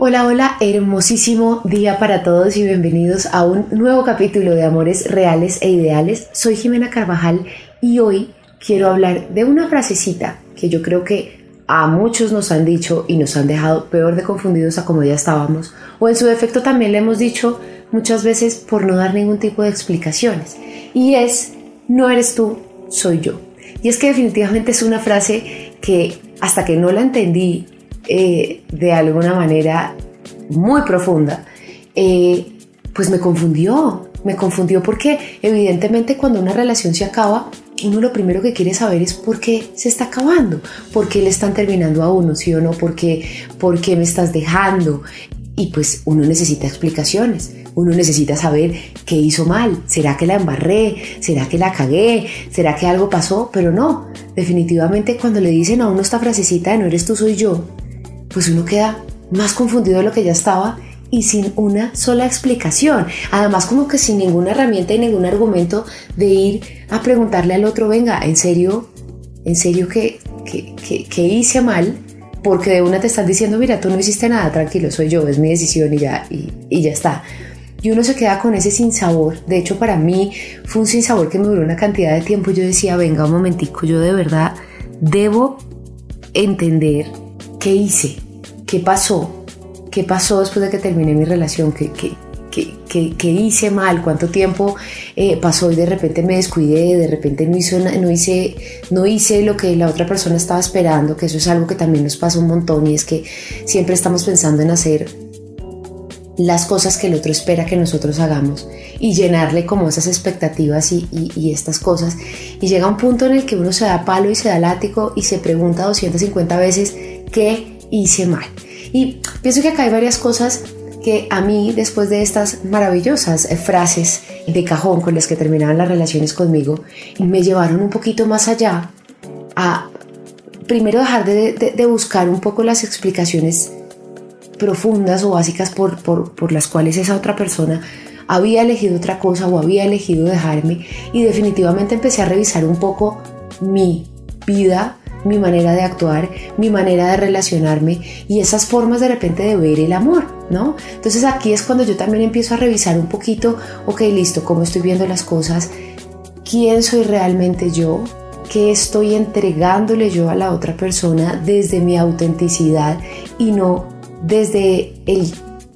Hola, hola, hermosísimo día para todos y bienvenidos a un nuevo capítulo de Amores Reales e Ideales. Soy Jimena Carvajal y hoy quiero hablar de una frasecita que yo creo que a muchos nos han dicho y nos han dejado peor de confundidos a como ya estábamos, o en su defecto también le hemos dicho muchas veces por no dar ningún tipo de explicaciones, y es, no eres tú, soy yo. Y es que definitivamente es una frase que hasta que no la entendí eh, de alguna manera muy profunda, eh, pues me confundió, me confundió porque evidentemente cuando una relación se acaba, uno lo primero que quiere saber es por qué se está acabando, por qué le están terminando a uno, sí o no, por qué, por qué me estás dejando. Y pues uno necesita explicaciones, uno necesita saber qué hizo mal, será que la embarré, será que la cagué, será que algo pasó, pero no, definitivamente cuando le dicen a uno esta frasecita de no eres tú, soy yo, pues uno queda más confundido de lo que ya estaba y sin una sola explicación. Además, como que sin ninguna herramienta y ningún argumento de ir a preguntarle al otro, venga, ¿en serio? ¿En serio que, que, que, hice mal? Porque de una te están diciendo, mira, tú no hiciste nada, tranquilo, soy yo, es mi decisión y ya, y, y ya está. Y uno se queda con ese sinsabor. De hecho, para mí fue un sinsabor que me duró una cantidad de tiempo. Yo decía, venga, un momentico, yo de verdad debo entender qué hice, qué pasó, qué pasó después de que terminé mi relación, qué, qué, qué, qué, hice mal, cuánto tiempo eh, pasó y de repente me descuidé, de repente no, hizo, no, hice, no hice lo que la otra persona estaba esperando, que eso es algo que también nos pasa un montón y es que siempre estamos pensando en hacer las cosas que el otro espera que nosotros hagamos y llenarle como esas expectativas y, estas cosas. Y llega un punto en el que uno se da palo y se da látigo y se pregunta 250 veces qué hice mal. Y pienso que acá hay varias cosas que a mí, después de estas maravillosas eh, frases de cajón con las que terminaban las relaciones conmigo, me llevaron un poquito más allá a primero dejar de- de- de buscar un poco las explicaciones profundas o básicas por, por, por las cuales esa otra persona había elegido otra cosa o había elegido dejarme y definitivamente empecé a revisar un poco mi vida, mi manera de actuar, mi manera de relacionarme y esas formas de repente de ver el amor, ¿no? Entonces aquí es cuando yo también empiezo a revisar un poquito, ok, listo, cómo estoy viendo las cosas, quién soy realmente yo, qué estoy entregándole yo a la otra persona desde mi autenticidad y no desde el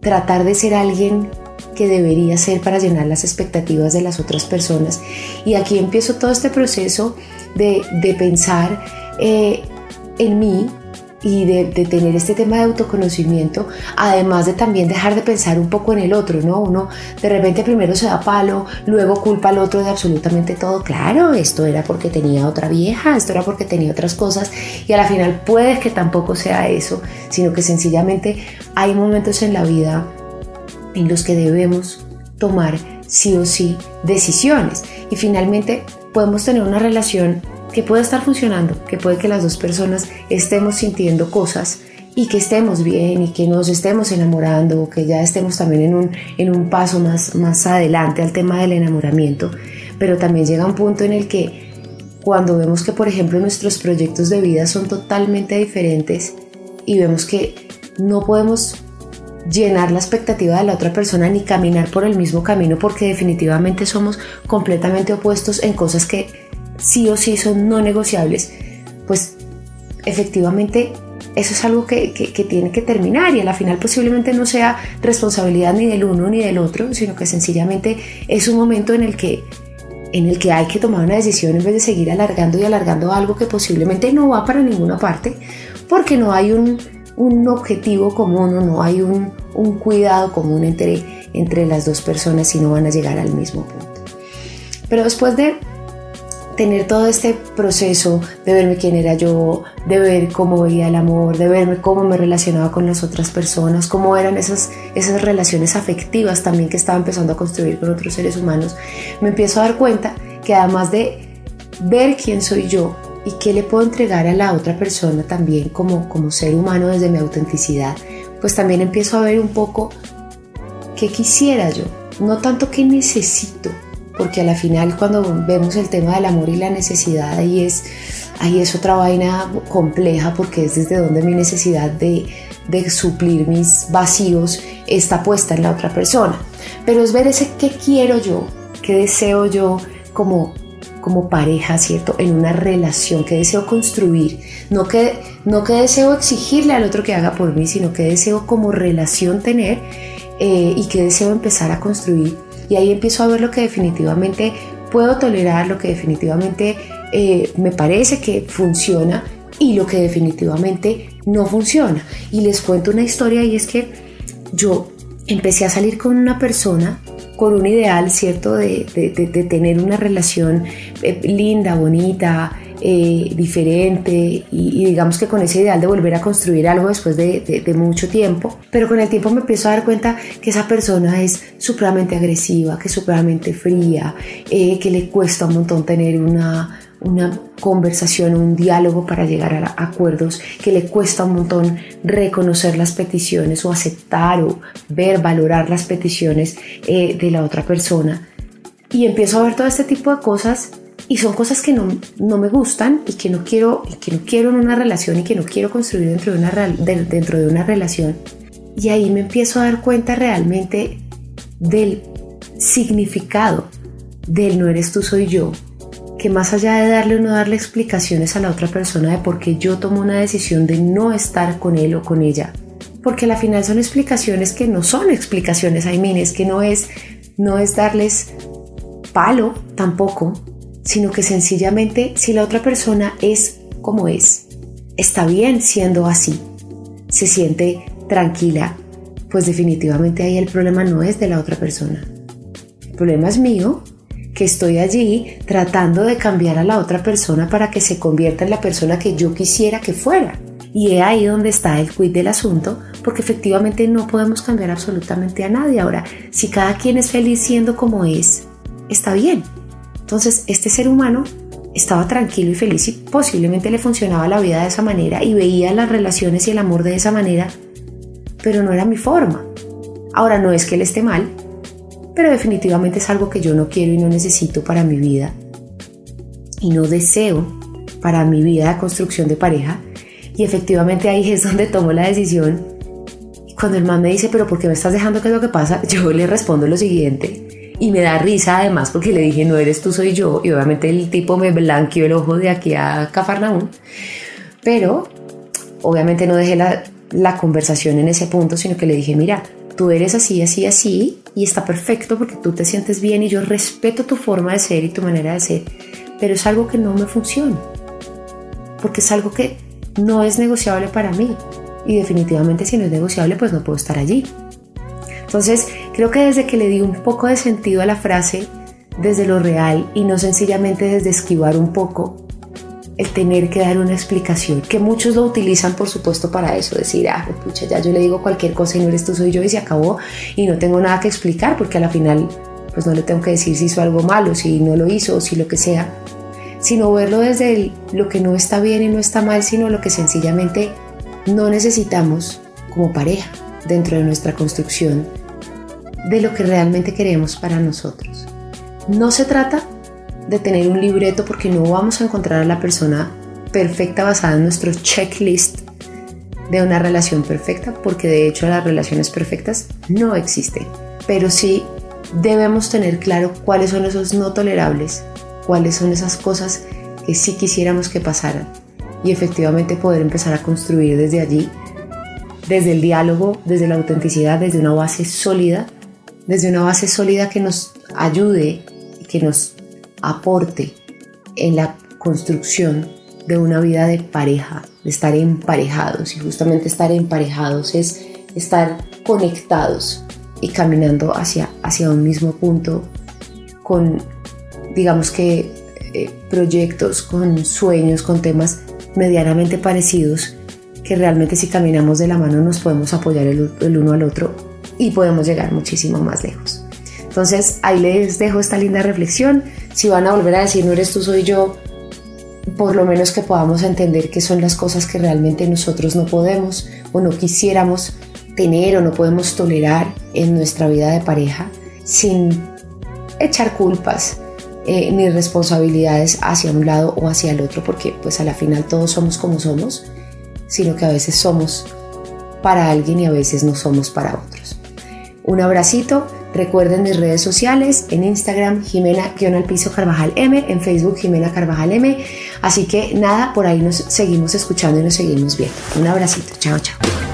tratar de ser alguien que debería ser para llenar las expectativas de las otras personas. Y aquí empiezo todo este proceso de, de pensar eh, en mí y de, tener este tema de autoconocimiento, además de también dejar de pensar un poco en el otro, ¿no? Uno de repente primero se da palo, luego culpa al otro de absolutamente todo. Claro, esto era porque tenía otra vieja, esto era porque tenía otras cosas, y a la final puede que tampoco sea eso, sino que sencillamente hay momentos en la vida en los que debemos tomar sí o sí decisiones. Y finalmente podemos tener una relación que puede estar funcionando, que puede que las dos personas estemos sintiendo cosas y que estemos bien y que nos estemos enamorando o que ya estemos también en un, en un paso más, más adelante al tema del enamoramiento. Pero también llega un punto en el que cuando vemos que, por ejemplo, nuestros proyectos de vida son totalmente diferentes y vemos que no podemos llenar la expectativa de la otra persona ni caminar por el mismo camino porque definitivamente somos completamente opuestos en cosas que sí o sí son no negociables, pues efectivamente eso es algo que, que, tiene que terminar y a la final posiblemente no sea responsabilidad ni del uno ni del otro, sino que sencillamente es un momento en el que en el que hay que tomar una decisión en vez de seguir alargando y alargando algo que posiblemente no va para ninguna parte, porque no hay un, un objetivo común o no hay un, un cuidado común entre, entre las dos personas y no van a llegar al mismo punto. Pero después de tener todo este proceso de verme quién era yo, de ver cómo veía el amor, de verme cómo me relacionaba con las otras personas, cómo eran esas, esas relaciones afectivas también que estaba empezando a construir con otros seres humanos, me empiezo a dar cuenta que además de ver quién soy yo y qué le puedo entregar a la otra persona también como, como ser humano desde mi autenticidad, pues también empiezo a ver un poco qué quisiera yo, no tanto qué necesito, porque a la final cuando vemos el tema del amor y la necesidad ahí es, ahí es otra vaina compleja porque es desde donde mi necesidad de, de suplir mis vacíos está puesta en la otra persona. Pero es ver ese qué quiero yo, qué deseo yo como como pareja, ¿cierto? En una relación que deseo construir, no que, no que deseo exigirle al otro que haga por mí, sino que deseo como relación tener eh, y que deseo empezar a construir y ahí empiezo a ver lo que definitivamente puedo tolerar, lo que definitivamente eh, me parece que funciona y lo que definitivamente no funciona. Y les cuento una historia y es que yo empecé a salir con una persona con un ideal, ¿cierto? De, de tener una relación eh, linda, bonita, eh, diferente y, digamos que con ese ideal de volver a construir algo después de, mucho tiempo. Pero con el tiempo me empiezo a dar cuenta que esa persona es supremamente agresiva, que es supremamente fría, eh, que le cuesta un montón tener una, una conversación, un diálogo para llegar a acuerdos, que le cuesta un montón reconocer las peticiones o aceptar o ver, valorar las peticiones eh, de la otra persona. Y empiezo a ver todo este tipo de cosas y son cosas que no, no, me gustan y que no quiero que no quiero en una relación y que no quiero construir dentro de una dentro de una relación. Y ahí me empiezo a dar cuenta realmente del significado del no eres tú soy yo que más allá de darle o no darle explicaciones a la otra persona de por qué yo tomo una decisión de no estar con él o con ella porque al final son explicaciones que no son explicaciones, I mean, es que no es no es darles palo tampoco sino que sencillamente si la otra persona es como es, está bien siendo así, se siente tranquila, pues definitivamente ahí el problema no es de la otra persona. El problema es mío, que estoy allí tratando de cambiar a la otra persona para que se convierta en la persona que yo quisiera que fuera. Y es ahí donde está el quid del asunto, porque efectivamente no podemos cambiar absolutamente a nadie. Ahora, si cada quien es feliz siendo como es, está bien. Entonces, este ser humano estaba tranquilo y feliz y posiblemente le funcionaba la vida de esa manera y veía las relaciones y el amor de esa manera, pero no era mi forma. Ahora no es que él esté mal, pero definitivamente es algo que yo no quiero y no necesito para mi vida y no deseo para mi vida de construcción de pareja. Y efectivamente ahí es donde tomo la decisión. Y cuando el man me dice, pero ¿por qué me estás dejando? ¿Qué es lo que pasa? Yo le respondo lo siguiente y me da risa además porque le dije, no eres tú, soy yo. Y obviamente el tipo me blanqueó el ojo de aquí a Cafarnaún. Pero obviamente no dejé la, la conversación en ese punto, sino que le dije, mira, tú eres así, así, así, y está perfecto porque tú te sientes bien y yo respeto tu forma de ser y tu manera de ser, pero es algo que no me funciona, porque es algo que no es negociable para mí, y definitivamente si no es negociable, pues no puedo estar allí. Entonces, creo que desde que le di un poco de sentido a la frase, desde lo real y no sencillamente desde esquivar un poco, el tener que dar una explicación, que muchos lo utilizan por supuesto para eso, decir, ah, pucha, ya yo le digo cualquier cosa y no eres tú, soy yo y se acabó y no tengo nada que explicar porque a la final pues no le tengo que decir si hizo algo malo, si no lo hizo o si lo que sea, sino verlo desde lo que no está bien y no está mal, sino lo que sencillamente no necesitamos como pareja dentro de nuestra construcción de lo que realmente queremos para nosotros. No se trata de tener un libreto porque no vamos a encontrar a la persona perfecta basada en nuestro checklist de una relación perfecta, porque de hecho las relaciones perfectas no existen. Pero sí debemos tener claro cuáles son esos no tolerables, cuáles son esas cosas que sí quisiéramos que pasaran y efectivamente poder empezar a construir desde allí desde el diálogo, desde la autenticidad, desde una base sólida, desde una base sólida que nos ayude que nos aporte en la construcción de una vida de pareja, de estar emparejados. Y justamente estar emparejados es estar conectados y caminando hacia, hacia un mismo punto con digamos que eh, proyectos, con sueños, con temas medianamente parecidos, que realmente si caminamos de la mano nos podemos apoyar el, el uno al otro y podemos llegar muchísimo más lejos. Entonces ahí les dejo esta linda reflexión. Si van a volver a decir no eres tú, soy yo, por lo menos que podamos entender qué son las cosas que realmente nosotros no podemos o no quisiéramos tener o no podemos tolerar en nuestra vida de pareja sin echar culpas eh, ni responsabilidades hacia un lado o hacia el otro, porque pues a la final todos somos como somos, sino que a veces somos para alguien y a veces no somos para otros. Un abracito, recuerden mis redes sociales, en Instagram Jimena-Piso Carvajal M, en Facebook Jimena Carvajal M, así que nada, por ahí nos seguimos escuchando y nos seguimos viendo. Un abracito, chao chao.